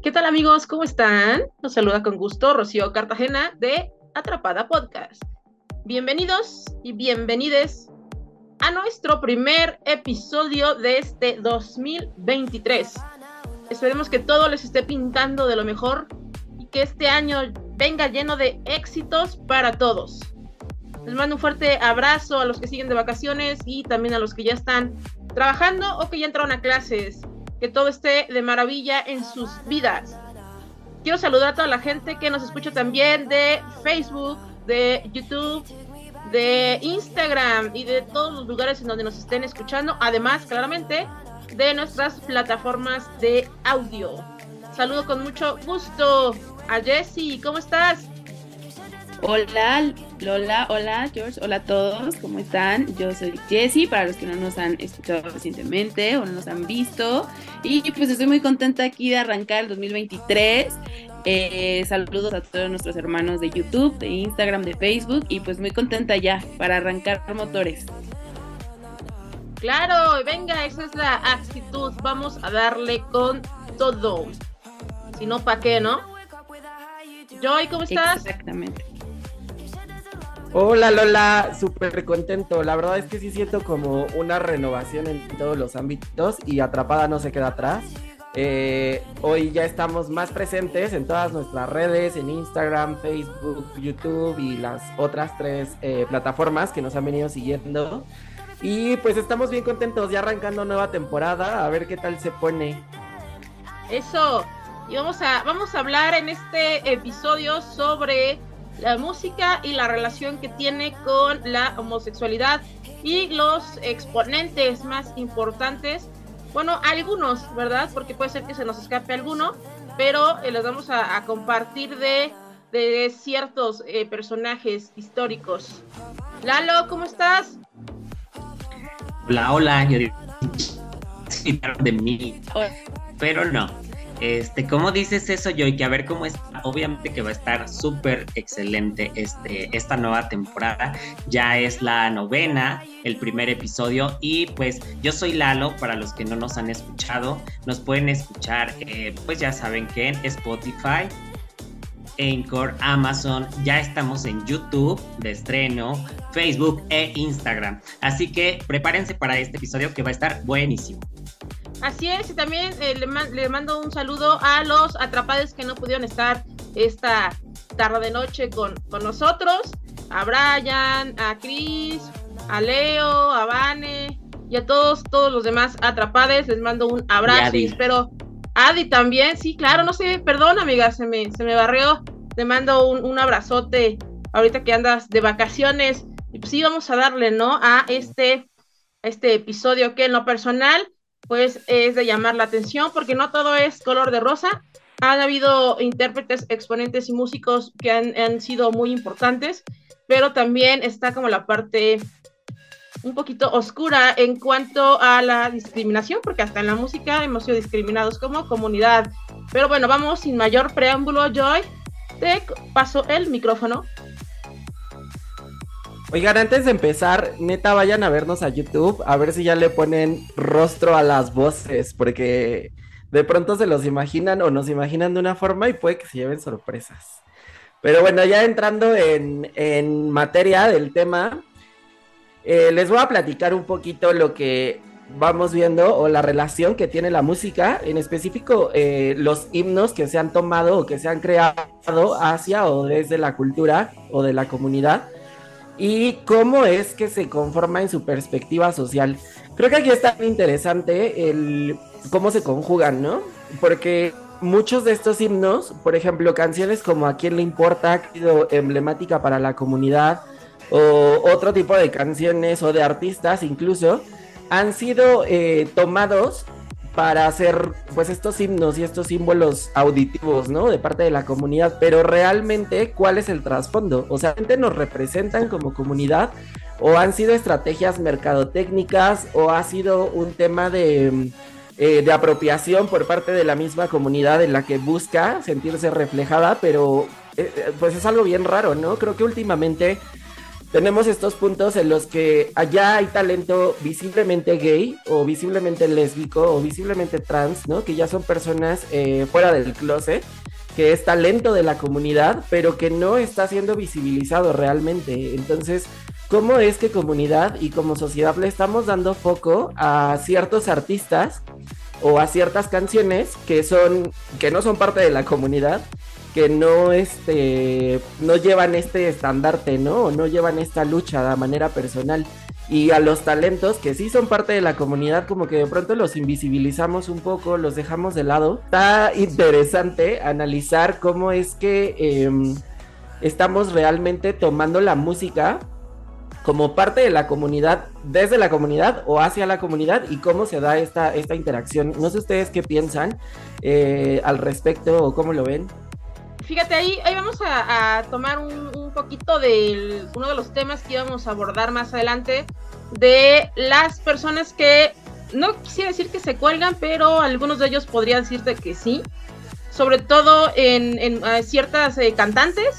¿Qué tal amigos? ¿Cómo están? Nos saluda con gusto Rocío Cartagena de Atrapada Podcast. Bienvenidos y bienvenides a nuestro primer episodio de este 2023. Esperemos que todo les esté pintando de lo mejor y que este año venga lleno de éxitos para todos. Les mando un fuerte abrazo a los que siguen de vacaciones y también a los que ya están trabajando o que ya entraron a clases. Que todo esté de maravilla en sus vidas. Quiero saludar a toda la gente que nos escucha también de Facebook, de YouTube, de Instagram y de todos los lugares en donde nos estén escuchando. Además, claramente, de nuestras plataformas de audio. Saludo con mucho gusto a Jessy. ¿Cómo estás? Hola Lola, hola George, hola a todos, ¿cómo están? Yo soy Jessie, para los que no nos han escuchado recientemente o no nos han visto. Y pues estoy muy contenta aquí de arrancar el 2023. Eh, saludos a todos nuestros hermanos de YouTube, de Instagram, de Facebook y pues muy contenta ya para arrancar motores. Claro, venga, esa es la actitud. Vamos a darle con todo. Si no, ¿para qué, no? Joy, ¿cómo estás? Exactamente. Hola Lola, súper contento. La verdad es que sí siento como una renovación en todos los ámbitos y Atrapada no se queda atrás. Eh, hoy ya estamos más presentes en todas nuestras redes, en Instagram, Facebook, YouTube y las otras tres eh, plataformas que nos han venido siguiendo. Y pues estamos bien contentos, ya arrancando nueva temporada, a ver qué tal se pone. Eso, y vamos a, vamos a hablar en este episodio sobre la música y la relación que tiene con la homosexualidad y los exponentes más importantes. Bueno, algunos, ¿verdad? Porque puede ser que se nos escape alguno, pero eh, les vamos a, compartir de, de ciertos eh, personajes históricos. Lalo, ¿cómo estás? Hola, hola, yo de mí, pero no. Este, ¿cómo dices eso, Joy? Que a ver cómo está. Obviamente que va a estar súper excelente este, esta nueva temporada. Ya es la novena, el primer episodio. Y pues yo soy Lalo, para los que no nos han escuchado. Nos pueden escuchar, eh, pues ya saben que en Spotify, Anchor, Amazon, ya estamos en YouTube de estreno, Facebook e Instagram. Así que prepárense para este episodio que va a estar buenísimo. Así es, y también eh, le, mando un saludo a los atrapados que no pudieron estar esta tarde noche con, con nosotros, a Brian, a Chris, a Leo, a Vane y a todos, todos los demás atrapades, les mando un abrazo y, espero. Adi también, sí, claro, no sé, perdón amiga, se me, se me barrió, te mando un, un abrazote ahorita que andas de vacaciones. Y pues sí, vamos a darle, ¿no? A este, este episodio que en lo personal pues es de llamar la atención porque no todo es color de rosa. Han habido intérpretes, exponentes y músicos que han, sido muy importantes, pero también está como la parte un poquito oscura en cuanto a la discriminación, porque hasta en la música hemos sido discriminados como comunidad. Pero bueno, vamos sin mayor preámbulo, Joy. Te paso el micrófono Oigan, antes de empezar, neta, vayan a vernos a YouTube, a ver si ya le ponen rostro a las voces, porque de pronto se los imaginan o nos imaginan de una forma y puede que se lleven sorpresas. Pero bueno, ya entrando en, materia del tema, eh, les voy a platicar un poquito lo que vamos viendo o la relación que tiene la música, en específico eh, los himnos que se han tomado o que se han creado hacia o desde la cultura o de la comunidad y cómo es que se conforma en su perspectiva social. Creo que aquí está interesante el cómo se conjugan, ¿no? Porque muchos de estos himnos, por ejemplo, canciones como A quién le importa, ha sido emblemática para la comunidad, o otro tipo de canciones o de artistas incluso, han sido eh, tomados para hacer pues estos himnos y estos símbolos auditivos, ¿no? De parte de la comunidad, pero realmente ¿cuál es el trasfondo? O sea, ¿nos representan como comunidad o han sido estrategias mercadotécnicas o ha sido un tema de, eh, de apropiación por parte de la misma comunidad en la que busca sentirse reflejada, pero eh, pues es algo bien raro, ¿no? Creo que últimamente tenemos estos puntos en los que allá hay talento visiblemente gay o visiblemente lésbico o visiblemente trans, ¿no? Que ya son personas eh, fuera del closet, que es talento de la comunidad, pero que no está siendo visibilizado realmente. Entonces, ¿cómo es que comunidad y como sociedad le estamos dando foco a ciertos artistas o a ciertas canciones que son que no son parte de la comunidad que no este no llevan este estandarte, ¿no? No llevan esta lucha de manera personal. Y a los talentos que sí son parte de la comunidad, como que de pronto los invisibilizamos un poco, los dejamos de lado. Está interesante analizar cómo es que em, estamos realmente tomando la música como parte de la comunidad, desde la comunidad o hacia la comunidad y cómo se da esta, esta interacción. No sé ustedes qué piensan eh, al respecto o cómo lo ven fíjate, ahí, ahí vamos a, tomar un, poquito de uno de los temas que íbamos a abordar más adelante, de las personas que, no quisiera decir que se cuelgan, pero algunos de ellos podrían decirte que sí, sobre todo en, ciertas eh, cantantes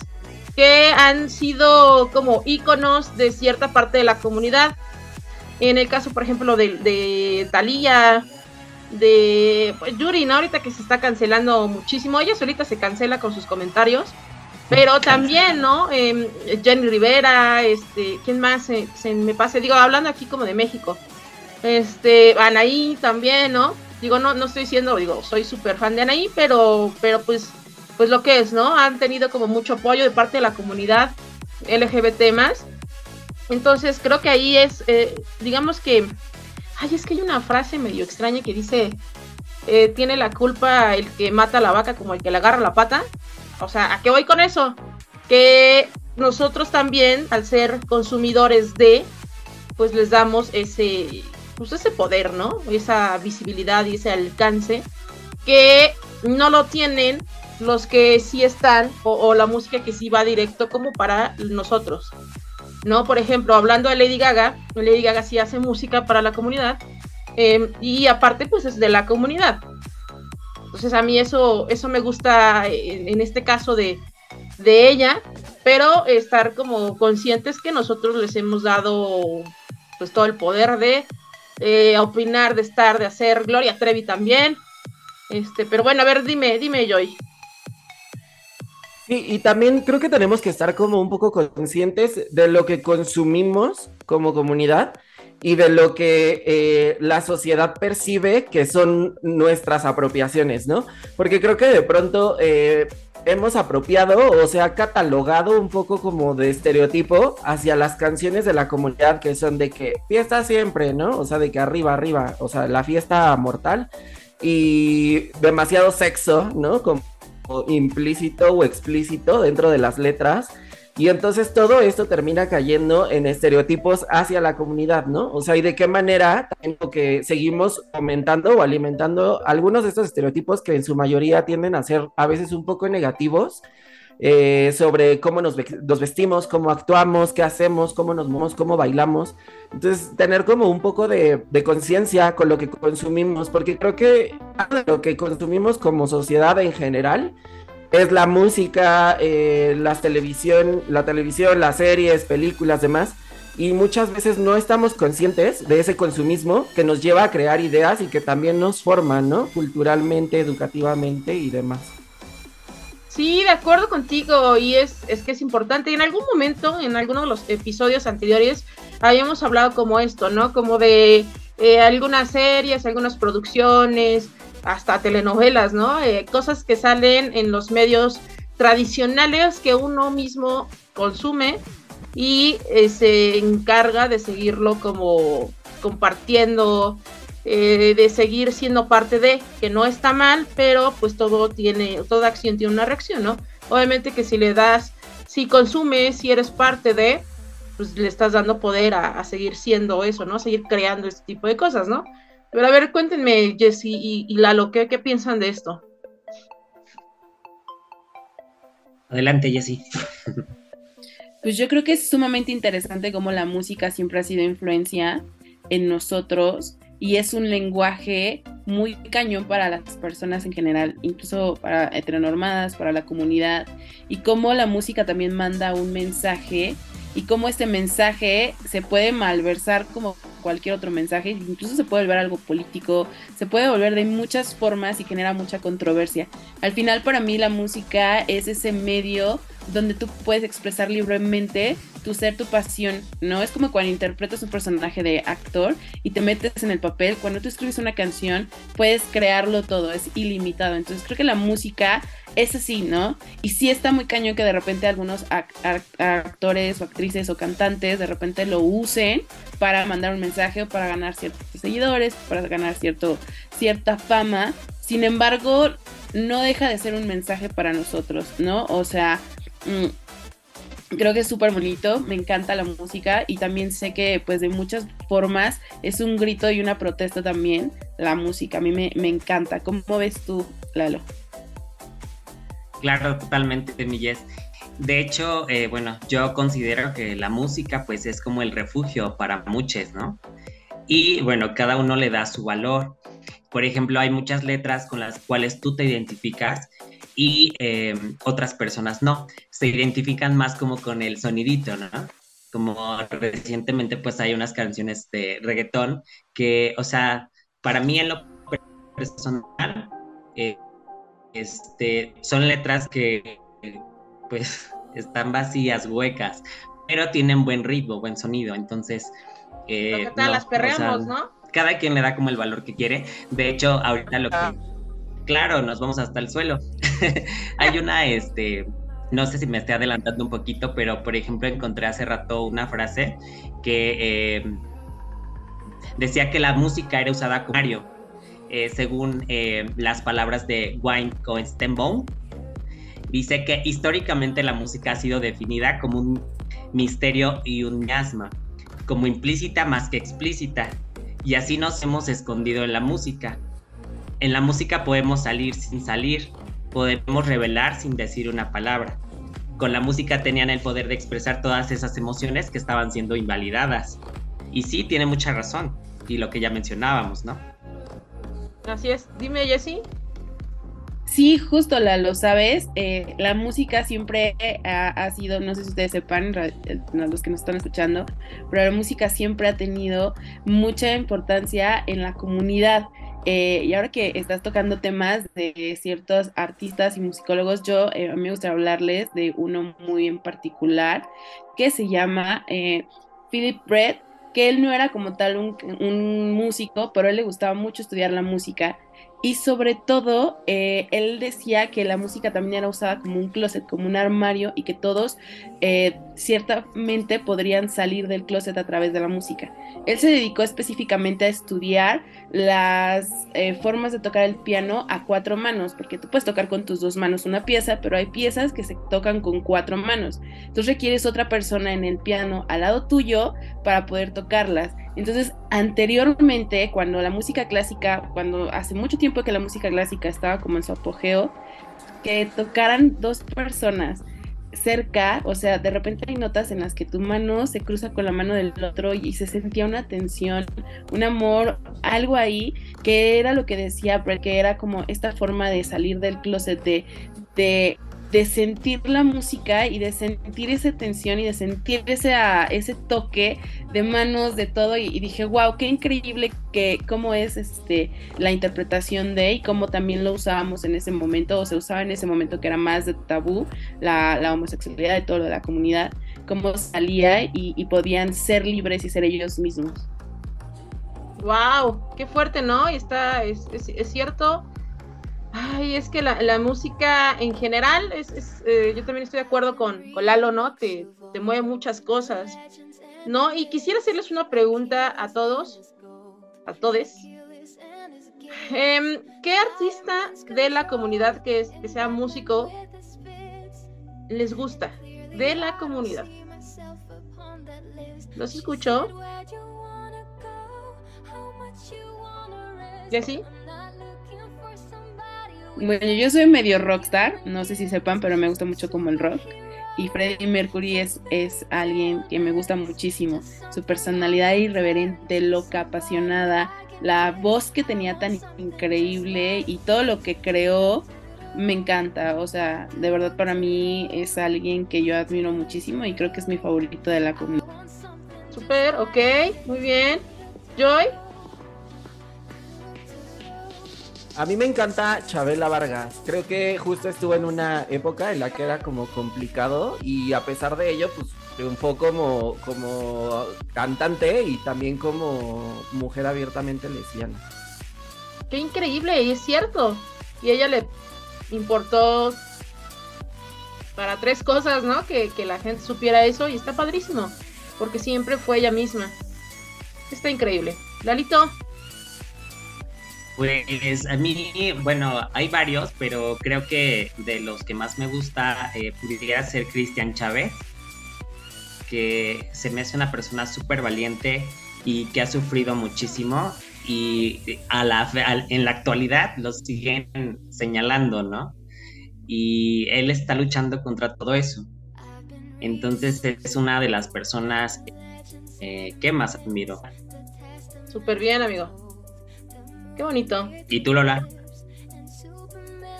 que han sido como íconos de cierta parte de la comunidad. En el caso, por ejemplo, de, de Thalía, de pues, Yuri, ¿no? Ahorita que se está cancelando muchísimo, ella solita se cancela con sus comentarios, pero también, ¿no? Em, Jenny Rivera, este, ¿quién más se, me pase? Digo, hablando aquí como de México, este, Anaí también, ¿no? Digo, no, no estoy diciendo, digo, soy súper fan de Anaí, pero, pero pues, pues lo que es, ¿no? Han tenido como mucho apoyo de parte de la comunidad LGBT más. Entonces creo que ahí es, eh, digamos que Ay, es que hay una frase medio extraña que dice, eh, tiene la culpa el que mata a la vaca como el que le agarra la pata. O sea, ¿a qué voy con eso? Que nosotros también, al ser consumidores de, pues les damos ese, pues ese poder, ¿no? Esa visibilidad y ese alcance que no lo tienen los que sí están o, o la música que sí va directo como para nosotros. ¿No? Por ejemplo, hablando de Lady Gaga, Lady Gaga sí hace música para la comunidad em, y aparte pues es de la comunidad. Entonces a mí eso, eso me gusta en, este caso de, de, ella, pero estar como conscientes que nosotros les hemos dado pues todo el poder de eh, opinar, de estar, de hacer. Gloria Trevi también. Este, pero bueno, a ver, dime, dime, Joy. Sí, y también creo que tenemos que estar como un poco conscientes de lo que consumimos como comunidad y de lo que eh, la sociedad percibe que son nuestras apropiaciones, ¿no? Porque creo que de pronto eh, hemos apropiado o se ha catalogado un poco como de estereotipo hacia las canciones de la comunidad que son de que fiesta siempre, ¿no? O sea, de que arriba, arriba, o sea, la fiesta mortal y demasiado sexo, ¿no? Implícito o explícito dentro de las letras. Y entonces todo esto termina cayendo en estereotipos hacia la comunidad, ¿no? O sea, y de qué manera tengo que seguimos aumentando o alimentando algunos de estos estereotipos que en su mayoría tienden a ser a veces un poco negativos eh, sobre cómo nos, vestimos, cómo actuamos, qué hacemos, cómo nos movemos, cómo bailamos. Entonces, tener como un poco de, conciencia con lo que consumimos, porque creo que lo que consumimos como sociedad en general es la música, eh, televisión, la televisión, las series, películas, demás. Y muchas veces no estamos conscientes de ese consumismo que nos lleva a crear ideas y que también nos forman, ¿no? Culturalmente, educativamente y demás. Sí, de acuerdo contigo, y es, es que es importante. En algún momento, en alguno de los episodios anteriores, habíamos hablado como esto, ¿no? Como de eh, algunas series, algunas producciones, hasta telenovelas, ¿no? Eh, cosas que salen en los medios tradicionales que uno mismo consume y eh, se encarga de seguirlo como compartiendo, eh, de seguir siendo parte de, que no está mal, pero pues todo tiene, toda acción tiene una reacción, ¿no? Obviamente que si le das, si consumes, si eres parte de, pues le estás dando poder a, seguir siendo eso, ¿no? seguir creando este tipo de cosas, ¿no? Pero a ver, cuéntenme, Jesse y, y Lalo, ¿qué, ¿qué piensan de esto? Adelante, Jessy. Pues yo creo que es sumamente interesante cómo la música siempre ha sido influencia en nosotros y es un lenguaje muy cañón para las personas en general, incluso para heteronormadas, para la comunidad, y cómo la música también manda un mensaje y cómo este mensaje se puede malversar como cualquier otro mensaje, incluso se puede volver algo político, se puede volver de muchas formas y genera mucha controversia. Al final para mí la música es ese medio donde tú puedes expresar libremente tu ser, tu pasión, ¿no? Es como cuando interpretas un personaje de actor y te metes en el papel, cuando tú escribes una canción puedes crearlo todo, es ilimitado. Entonces creo que la música es así, ¿no? Y sí está muy cañón que de repente algunos actores o actrices o cantantes de repente lo usen para mandar un mensaje o para ganar ciertos seguidores, para ganar cierto, cierta fama. Sin embargo, no deja de ser un mensaje para nosotros, ¿no? O sea, creo que es súper bonito, me encanta la música y también sé que pues de muchas formas es un grito y una protesta también la música, a mí me, me encanta. ¿Cómo ves tú, Lalo? Claro, totalmente, Millés. De hecho, eh, bueno, yo considero que la música pues es como el refugio para muchos, ¿no? Y bueno, cada uno le da su valor. Por ejemplo, hay muchas letras con las cuales tú te identificas y eh, otras personas no. Se identifican más como con el sonidito, ¿no? Como recientemente pues hay unas canciones de reggaetón que, o sea, para mí en lo personal, eh, este, son letras que pues están vacías, huecas, pero tienen buen ritmo, buen sonido, entonces... Eh, las perreamos, ¿no? Cada quien le da como el valor que quiere. De hecho, ahorita lo que... Claro, nos vamos hasta el suelo. Hay una, este, no sé si me estoy adelantando un poquito, pero por ejemplo encontré hace rato una frase que eh, decía que la música era usada como Mario eh, según eh, las palabras de Wayne Cohenstenbaum, dice que históricamente la música ha sido definida como un misterio y un miasma, como implícita más que explícita, y así nos hemos escondido en la música. En la música podemos salir sin salir, podemos revelar sin decir una palabra. Con la música tenían el poder de expresar todas esas emociones que estaban siendo invalidadas. Y sí, tiene mucha razón, y lo que ya mencionábamos, ¿no? Así es. Dime, Jessie. Sí, justo la lo sabes. Eh, la música siempre ha, sido, no sé si ustedes sepan, los que nos están escuchando, pero la música siempre ha tenido mucha importancia en la comunidad. Eh, y ahora que estás tocando temas de ciertos artistas y musicólogos, yo eh, me gustaría hablarles de uno muy en particular que se llama Philip Brett que él no era como tal un, músico, pero él le gustaba mucho estudiar la música. Y sobre todo, eh, él decía que la música también era usada como un closet, como un armario, y que todos eh, ciertamente podrían salir del closet a través de la música. Él se dedicó específicamente a estudiar las eh, formas de tocar el piano a cuatro manos, porque tú puedes tocar con tus dos manos una pieza, pero hay piezas que se tocan con cuatro manos. Entonces requieres otra persona en el piano al lado tuyo para poder tocarlas. Entonces, anteriormente, cuando la música clásica, cuando hace mucho tiempo que la música clásica estaba como en su apogeo, que tocaran dos personas cerca, o sea, de repente hay notas en las que tu mano se cruza con la mano del otro y se sentía una tensión, un amor, algo ahí que era lo que decía, porque era como esta forma de salir del closet, de, de de sentir la música y de sentir esa tensión y de sentir ese, ese toque de manos, de todo, y, dije, wow, qué increíble que cómo es este la interpretación de y cómo también lo usábamos en ese momento, o se usaba en ese momento que era más de tabú, la, homosexualidad de toda la comunidad, cómo salía y, podían ser libres y ser ellos mismos. Wow, qué fuerte, ¿no? Está, es, es cierto Ay, es que la, música en general, es, eh, yo también estoy de acuerdo con, con Lalo, ¿no? Te, te, mueve muchas cosas, ¿no? Y quisiera hacerles una pregunta a todos, a todes. Em, ¿Qué artista de la comunidad que, que sea músico les gusta? De la comunidad. ¿Los escuchó? ¿Y así? Bueno, yo soy medio rockstar, no sé si sepan, pero me gusta mucho como el rock. Y Freddie Mercury es, es alguien que me gusta muchísimo. Su personalidad irreverente, loca, apasionada, la voz que tenía tan increíble y todo lo que creó me encanta, o sea, de verdad para mí es alguien que yo admiro muchísimo y creo que es mi favorito de la comunidad. Super, ok, muy bien. Joy. A mí me encanta Chabela Vargas. Creo que justo estuvo en una época en la que era como complicado y a pesar de ello, pues triunfó como, como cantante y también como mujer abiertamente lesbiana. Qué increíble, y es cierto. Y ella le importó para tres cosas, ¿no? Que, que la gente supiera eso y está padrísimo, porque siempre fue ella misma. Está increíble. Lalito. Pues a mí, bueno, hay varios, pero creo que de los que más me gusta eh, pudiera ser Cristian Chávez, que se me hace una persona súper valiente y que ha sufrido muchísimo y a la, en la actualidad lo siguen señalando, ¿no? Y él está luchando contra todo eso. Entonces es una de las personas eh, que más admiro. Súper bien, amigo. Qué bonito. ¿Y tú, Lola?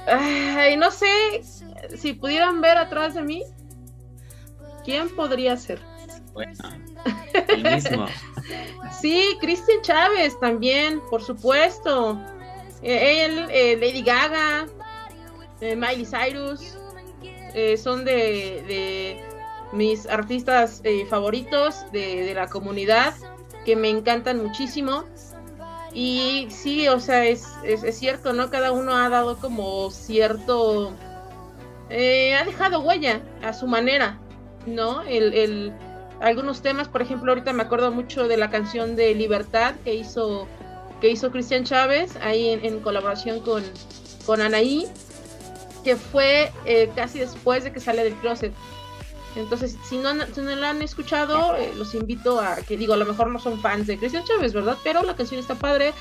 Ay, no sé si pudieran ver atrás de mí. ¿Quién podría ser? Bueno, el mismo. sí, Cristian Chávez también, por supuesto. Eh, él, eh, Lady Gaga, eh, Miley Cyrus, son de, mis artistas favoritos de, de, la comunidad que me encantan muchísimo. Y sí, o sea, es, es, cierto, ¿no? Cada uno ha dado como cierto... Eh, ha dejado huella a su manera, ¿no? El, el, algunos temas, por ejemplo, ahorita me acuerdo mucho de la canción de Libertad que hizo, que hizo Cristian Chávez, ahí en, colaboración con, con Anaí, que fue eh, casi después de que sale del closet. Entonces, si no, si no la han escuchado, eh, los invito a que digo, a lo mejor no son fans de Cristian Chávez, ¿verdad? Pero la canción está padre,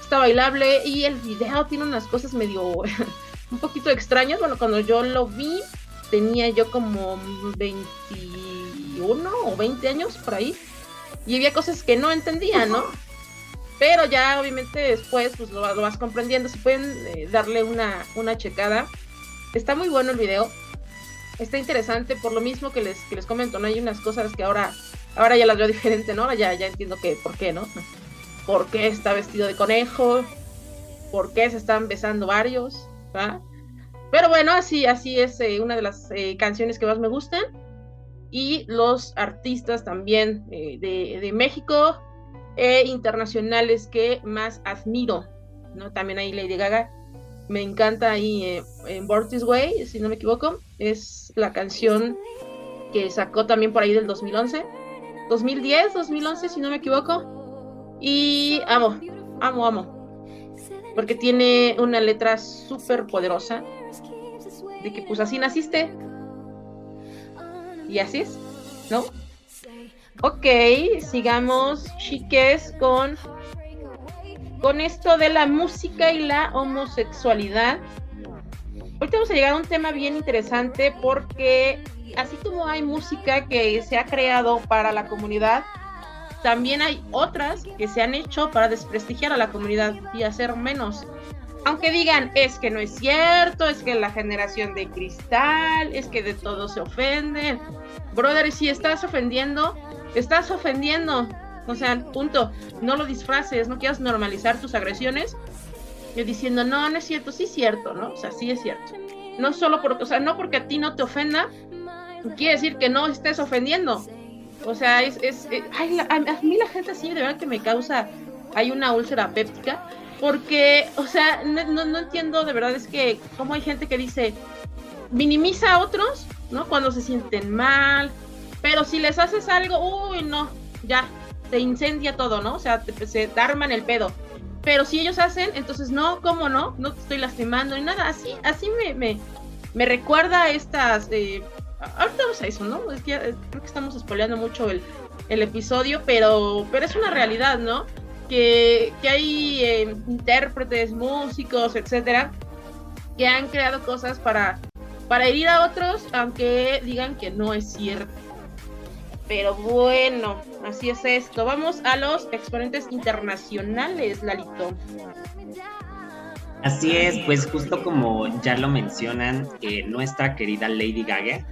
está bailable y el video tiene unas cosas medio un poquito extrañas. Bueno, cuando yo lo vi, tenía yo como 21 o 20 años por ahí y había cosas que no entendía, ¿no? Pero ya obviamente después pues lo, vas comprendiendo, si pueden eh, darle una, una checada. Está muy bueno el video está interesante por lo mismo que les, que les comento, ¿no? Hay unas cosas que ahora, ahora ya las veo diferente, ¿no? Ya, ya entiendo que por qué, ¿no? ¿Por qué está vestido de conejo? ¿Por qué se están besando varios? Pero bueno, así, así es eh, una de las eh, canciones que más me gustan. Y los artistas también eh, de, de, México e internacionales que más admiro, ¿no? También hay Lady Gaga me encanta ahí eh, en Way, si no me equivoco, es la canción que sacó también por ahí del 2011, 2010, 2011, si no me equivoco, y amo, amo, amo, porque tiene una letra súper poderosa, de que pues así naciste, y así es, ¿no? Ok, sigamos, chiques, con con esto de la música y la homosexualidad. Ahorita vamos a a un tema bien interesante porque así como hay música que se ha creado para la comunidad, también hay otras que se han hecho para desprestigiar a la comunidad y hacer menos. Aunque digan, es que no es cierto, es que la generación de cristal, es que de todo se ofenden. Brother, si estás ofendiendo, estás ofendiendo. O sea, punto. No lo disfraces, no quieras normalizar tus agresiones y diciendo, no, no es cierto, sí es cierto, ¿no? O sea, sí es cierto. No solo porque, o sea, no porque a ti no te ofenda, quiere decir que no estés ofendiendo. O sea, es, es, eh, a, mí la gente así de verdad que me causa, hay una úlcera péptica, porque, o sea, no, no, no entiendo de verdad, es que como hay gente que dice, minimiza a otros, ¿no? Cuando se sienten mal, pero si les haces algo, uy, no, ya, se incendia todo, ¿no? O sea, se arman el pedo. Pero si ellos hacen, entonces no, ¿cómo no? No te estoy lastimando ni nada. Así, así me, me, me recuerda a estas. Eh, ahorita vamos a eso, ¿no? Es que eh, creo que estamos spoileando mucho el, el, episodio, pero, pero es una realidad, ¿no? Que, que hay eh, intérpretes, músicos, etcétera, que han creado cosas para, para herir a otros, aunque digan que no es cierto. Pero bueno, así es esto. Vamos a los exponentes internacionales, Lalito. Así es, pues justo como ya lo mencionan, eh, nuestra querida Lady Gaga,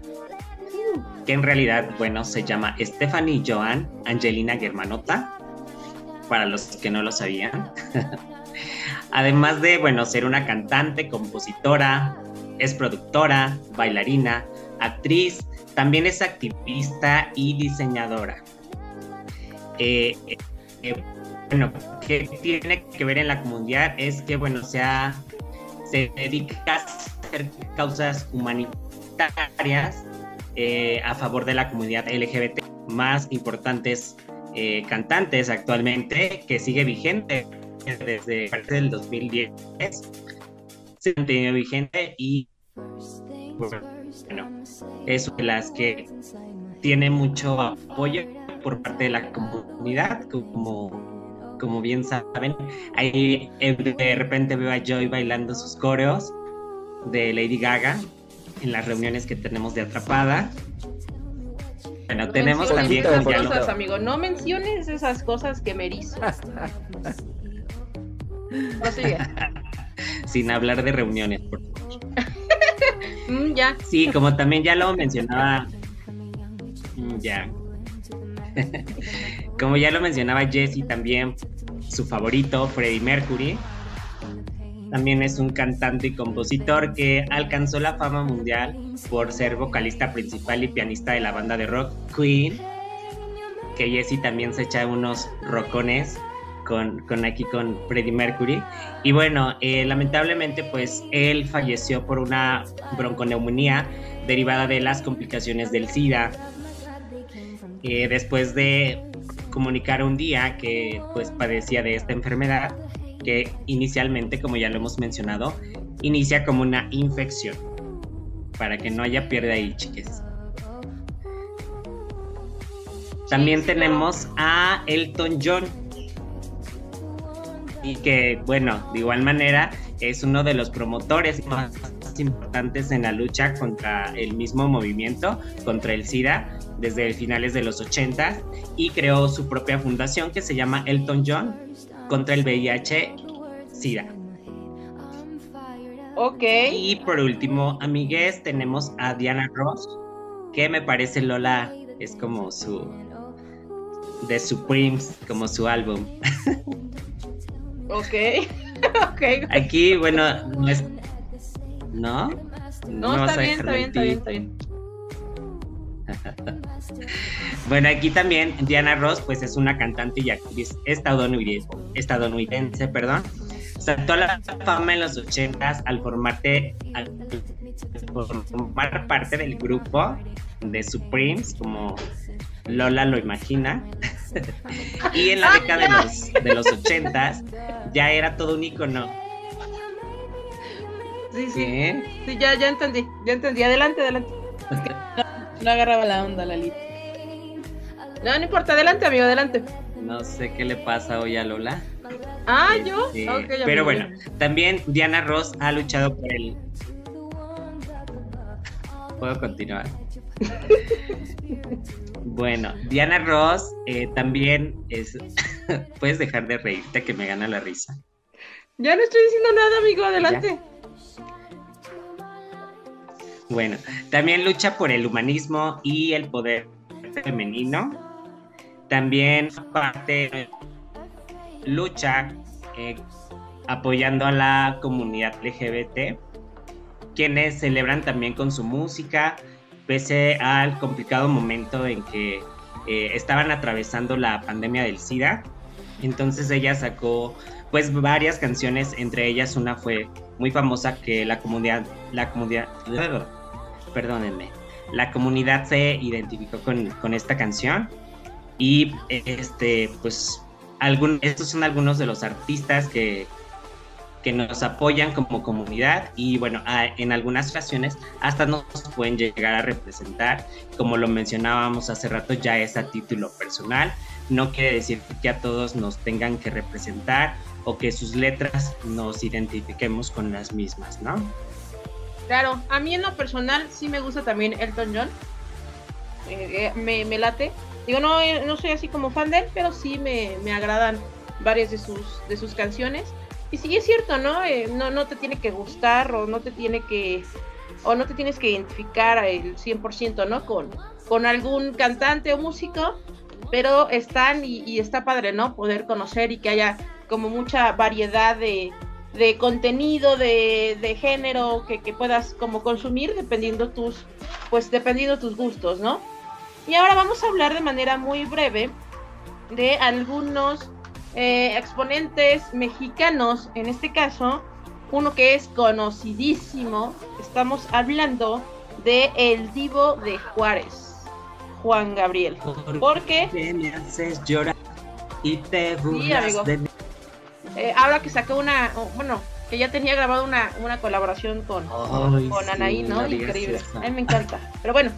que en realidad, bueno, se llama Stephanie Joan Angelina Germanota, para los que no lo sabían. Además de, bueno, ser una cantante, compositora, es productora, bailarina, actriz, también es activista y diseñadora. Eh, eh, bueno, que tiene que ver en la comunidad es que, bueno, sea, se dedica a hacer causas humanitarias eh, a favor de la comunidad LGBT más importantes cantantes actualmente que sigue vigente desde el 2010 se tenido vigente y bueno, es una de las que tiene mucho apoyo por parte de la comunidad, como, como bien saben. Ahí eh, de repente veo a Joy bailando sus coreos de Lady Gaga en las reuniones que tenemos de Atrapada. Bueno, tenemos también... Esas cosas, amigo, no menciones esas cosas que me erizan. Sin hablar de reuniones, por favor. Mm. Sí, como también ya lo mencionaba. Mm, ya. como ya lo mencionaba Jesse también, su favorito, Freddie Mercury. También es un cantante y compositor que alcanzó la fama mundial por ser vocalista principal y pianista de la banda de rock Queen. Que Jesse también se echa unos rocones con, aquí con Freddie Mercury. Y bueno, eh, lamentablemente pues él falleció por una bronconeumonía derivada de las complicaciones del SIDA. Eh, después de comunicar un día que pues padecía de esta enfermedad, que inicialmente, como ya lo hemos mencionado, inicia como una infección, para que no haya pierde ahí, chiques. También tenemos a Elton John, y que, bueno, de igual manera es uno de los promotores más importantes en la lucha contra el mismo movimiento, contra el SIDA, desde finales de los 80 y creó su propia fundación que se llama Elton John contra el VIH-SIDA. Ok. Y por último, amigues, tenemos a Diana Ross, que me parece Lola es como su de Supremes, como su álbum. Ok, ok. Aquí, bueno, no es... ¿No? No, está, bien, está bien, está bien, está bien, bueno, aquí también Diana Ross, pues es una cantante y actriz estadounidense, estadounidense perdón. Saltó a la fama en los ochentas al formarte, al formar parte del grupo de Supremes, como Lola lo imagina. y en la década de los, de los 80 ya era todo un icono. Sí, sí. Sí, ya, ya entendí, ya entendí. Adelante, adelante. no, agarraba la onda, Lalita. No, no importa, adelante, amigo, adelante. No sé qué le pasa hoy a Lola. Ah, yo. Este, pero bueno, también Diana Ross ha luchado por el. Puedo continuar. Bueno, Diana Ross eh, también es. Puedes dejar de reírte que me gana la risa. Ya no estoy diciendo nada, amigo, adelante. Bueno, también lucha por el humanismo y el poder femenino. También parte lucha eh, apoyando a la comunidad LGBT, quienes celebran también con su música, pese al complicado momento en que eh, estaban atravesando la pandemia del SIDA. Entonces ella sacó pues varias canciones, entre ellas una fue muy famosa que la comunidad, la comunidad, perdónenme, la comunidad se identificó con, con esta canción y este pues algún, estos son algunos de los artistas que, que nos apoyan como comunidad y bueno, en algunas ocasiones hasta nos pueden llegar a representar, como lo mencionábamos hace rato, ya es a título personal, no quiere decir que a todos nos tengan que representar o que sus letras nos identifiquemos con las mismas, ¿no? Claro, a mí en lo personal sí me gusta también Elton John, eh, eh, me, me, late, digo, no, no soy así como fan de él, pero sí me, me agradan varias de sus, de sus canciones y sí es cierto, ¿no? Eh, no, no te tiene que gustar o no te tiene que, o no te tienes que identificar el 100%, ¿no? Con, con algún cantante o músico, pero están y, está padre, ¿no? Poder conocer y que haya como mucha variedad de, de contenido, de, de género que, que, puedas como consumir dependiendo tus, pues dependiendo tus gustos, ¿no? Y ahora vamos a hablar de manera muy breve de algunos eh, exponentes mexicanos, en este caso, uno que es conocidísimo, estamos hablando de el divo de Juárez, Juan Gabriel. Porque me haces llorar y te burlas de eh, ahora que sacó una, bueno, que ya tenía grabado una, una colaboración con, con Anaí, ¿no? Increíble. A mí me encanta. Pero bueno,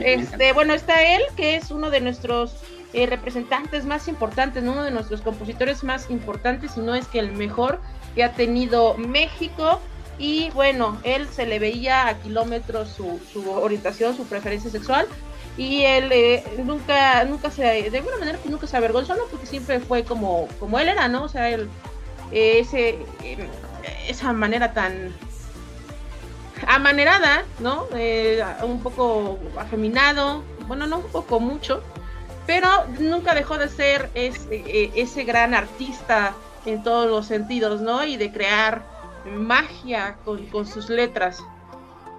este, bueno, está él, que es uno de nuestros eh, representantes más importantes, uno de nuestros compositores más importantes, y no es que el mejor que ha tenido México. Y bueno, él se le veía a kilómetros su, su orientación, su preferencia sexual. Y él eh, nunca, nunca se, de alguna manera pues nunca se avergonzó, ¿no? Porque siempre fue como, como él era, ¿no? O sea, él, eh, ese, esa manera tan amanerada, ¿no? un poco afeminado, bueno, no un poco mucho, pero nunca dejó de ser ese, ese gran artista en todos los sentidos, ¿no? Y de crear magia con, sus letras.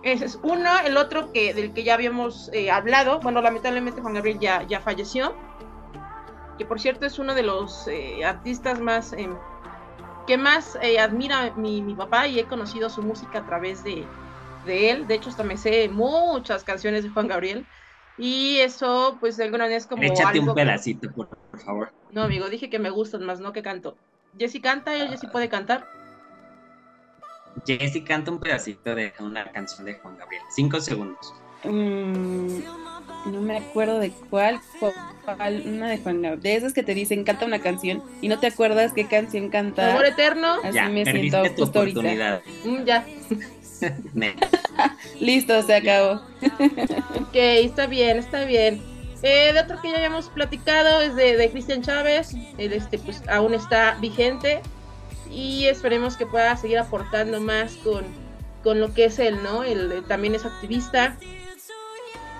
Ese es uno, el otro que del que ya habíamos eh, hablado, bueno, lamentablemente Juan Gabriel ya, ya falleció, que por cierto es uno de los eh, artistas más em, que más eh, admira mi, mi, papá y he conocido su música a través de, de él. De hecho, hasta me sé muchas canciones de Juan Gabriel. Y eso, pues de alguna manera es como. Échate un pedacito, por, favor. No, amigo, dije que me gustan más, no que canto. Jessy canta, ¿y Jessy puede cantar. Jessy canta un pedacito de una canción de Juan Gabriel. Cinco segundos. Mm, no me acuerdo de cuál, cuál, una de Juan Gabriel. De esas que te dicen canta una canción y no te acuerdas qué canción canta. Amor eterno. Así ya, me siento tu oportunidad. Mm, ya. Listo, se acabó. ok, está bien, está bien. Eh, de otro que ya habíamos platicado es de, Cristian Chávez. Él este, pues, aún está vigente y esperemos que pueda seguir aportando más con, con lo que es él, ¿no? Él, también es activista.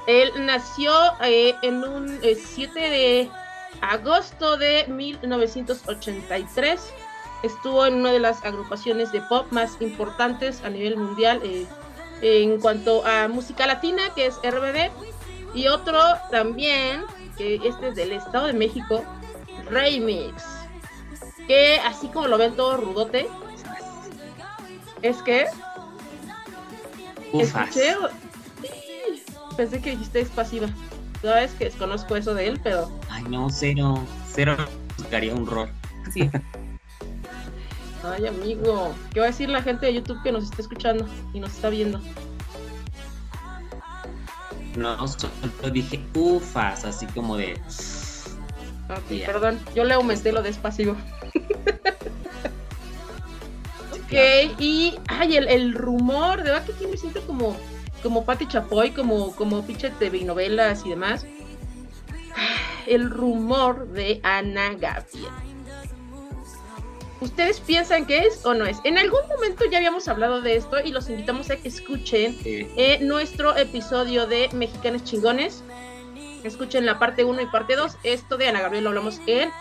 Él nació eh, en un 7 eh, de agosto de 1983 estuvo en una de las agrupaciones de pop más importantes a nivel mundial eh, en cuanto a música latina, que es RBD, y otro también, que este es del Estado de México, Remix, que así como lo ven todo rudote, es que... Escuché, pensé que dijiste es pasiva. Sabes que desconozco eso de él, pero... Ay, no, cero, cero, haría un rol. Sí. Ay, amigo, ¿qué va a decir la gente de YouTube que nos está escuchando y nos está viendo? No, solo dije ufas, así como de. Ok, perdón, yo le aumenté lo despacito. ok, y. Ay, el, rumor, de verdad que aquí me siento como. Como Patti Chapoy, como, como pinche TV novelas y demás. El rumor de Ana Gabriel. ¿Ustedes piensan que es o no es? En algún momento ya habíamos hablado de esto y los invitamos a que escuchen eh, nuestro episodio de Mexicanos Chingones. Escuchen la parte 1 y parte 2. Esto de Ana Gabriel lo hablamos en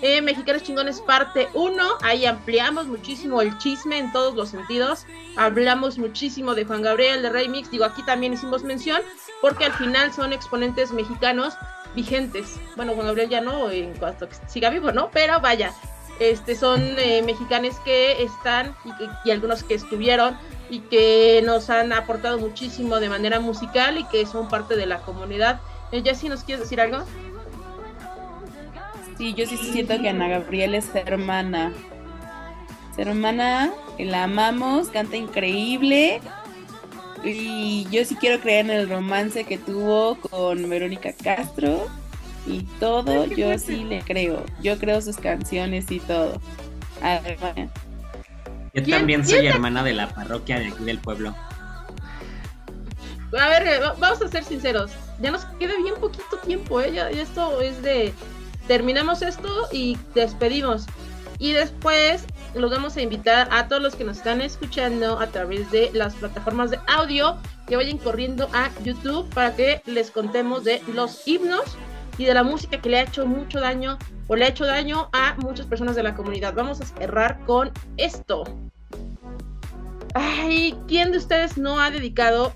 eh, Mexicanos Chingones parte 1. Ahí ampliamos muchísimo el chisme en todos los sentidos. Hablamos muchísimo de Juan Gabriel, de Rey Mix. Digo, aquí también hicimos mención porque al final son exponentes mexicanos vigentes. Bueno, Juan Gabriel ya no, en cuanto que siga vivo, ¿no? Pero vaya, este, son eh, mexicanos que están y, algunos que estuvieron y que nos han aportado muchísimo de manera musical y que son parte de la comunidad. Eh, Jessy, ¿nos quieres decir algo? Sí, yo sí siento que Ana Gabriel es hermana. Es hermana, la amamos, canta increíble. Y yo sí quiero creer en el romance que tuvo con Verónica Castro y todo yo sí le creo. Yo creo sus canciones y todo. A ver, Yo también soy hermana de la parroquia de aquí del pueblo. A ver, eh, vamos a ser sinceros. Ya nos queda bien poquito tiempo, ¿eh? Ya, esto es de. Terminamos esto y despedimos. Y después los vamos a invitar a todos los que nos están escuchando a través de las plataformas de audio que vayan corriendo a YouTube para que les contemos de los himnos y de la música que le ha hecho mucho daño o le ha hecho daño a muchas personas de la comunidad. Vamos a cerrar con esto. Ay, ¿quién de ustedes no ha dedicado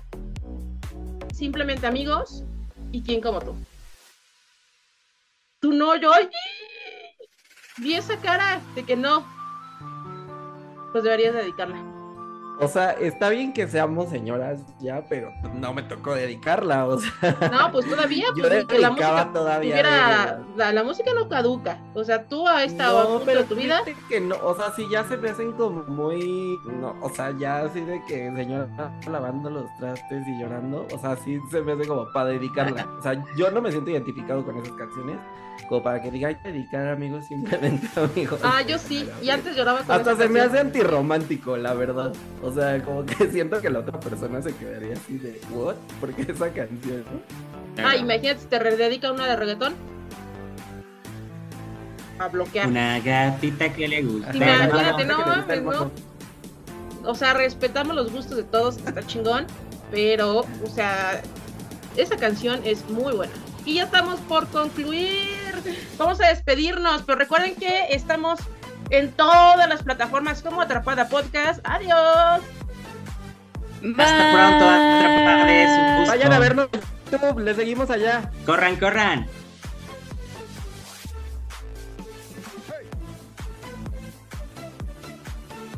simplemente amigos y quién como tú? Tú no, yo. Vi esa cara de que no. Pues deberías dedicarla. O sea, está bien que seamos señoras ya, pero no me tocó dedicarla, o sea. No, pues todavía, pues, la música todavía tuviera- la, la música no caduca. O sea, tú a esta No, pero de tu vida. que no, o sea, sí ya se me hacen como muy, no, o sea, ya así de que señora lavando los trastes y llorando, o sea, sí se me hace como para dedicarla. O sea, yo no me siento identificado con esas canciones, como para que diga, dedicar amigos simplemente amigos. Ah, yo sí, y antes lloraba con Hasta se me hace antirromántico, la verdad. O sea, como que siento que la otra persona se quedaría así de, ¿what? ¿Por qué esa canción? Ah, imagínate si te rededica una de reggaetón. A bloquear. Una gatita que le gusta. Imagínate, no, mames, no. O sea, respetamos los gustos de todos, está chingón. Pero, o sea, esa canción es muy buena. Y ya estamos por concluir. Vamos a despedirnos, pero recuerden que estamos en todas las plataformas como Atrapada Podcast. Adiós. Hasta pronto, atrapades. Vayan a vernos en YouTube, le seguimos allá. Corran, corran.